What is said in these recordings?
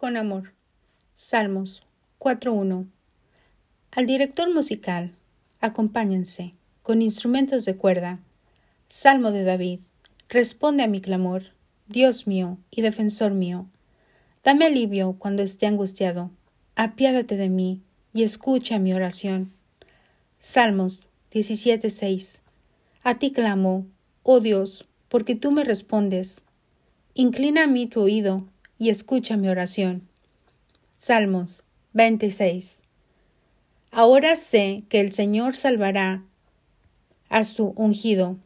con amor. Salmos 4.1. Al director musical, acompáñense con instrumentos de cuerda. Salmo de David. Responde a mi clamor, Dios mío y defensor mío. Dame alivio cuando esté angustiado. Apiádate de mí y escucha mi oración. Salmos 17.6. A ti clamo, oh Dios, porque tú me respondes. Inclina a mí tu oído y escucha mi oración. Salmos 26. Ahora sé que el Señor salvará a su ungido,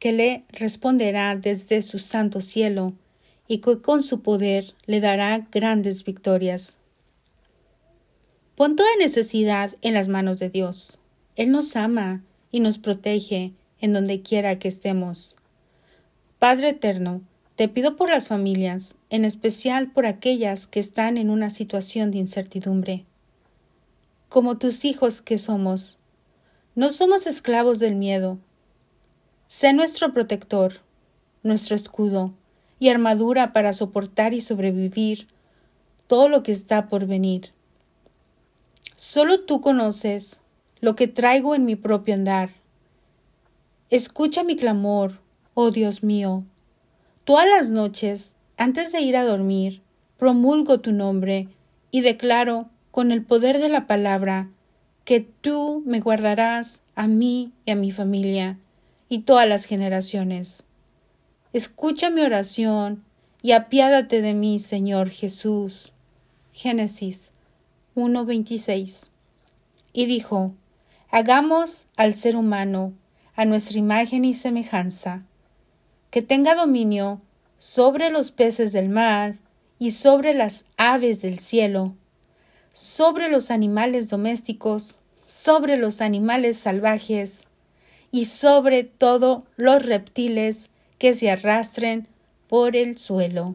que le responderá desde su santo cielo, y que con su poder le dará grandes victorias. Pon toda necesidad en las manos de Dios. Él nos ama y nos protege en donde quiera que estemos. Padre eterno, te pido por las familias, en especial por aquellas que están en una situación de incertidumbre. Como tus hijos que somos, no somos esclavos del miedo. Sé nuestro protector, nuestro escudo y armadura para soportar y sobrevivir todo lo que está por venir. Solo tú conoces lo que traigo en mi propio andar. Escucha mi clamor, oh Dios mío, Todas las noches, antes de ir a dormir, promulgo tu nombre y declaro, con el poder de la palabra, que tú me guardarás a mí y a mi familia y todas las generaciones. Escucha mi oración y apiádate de mí, Señor Jesús. Génesis 1.26. Y dijo, Hagamos al ser humano a nuestra imagen y semejanza que tenga dominio sobre los peces del mar y sobre las aves del cielo, sobre los animales domésticos, sobre los animales salvajes y sobre todo los reptiles que se arrastren por el suelo.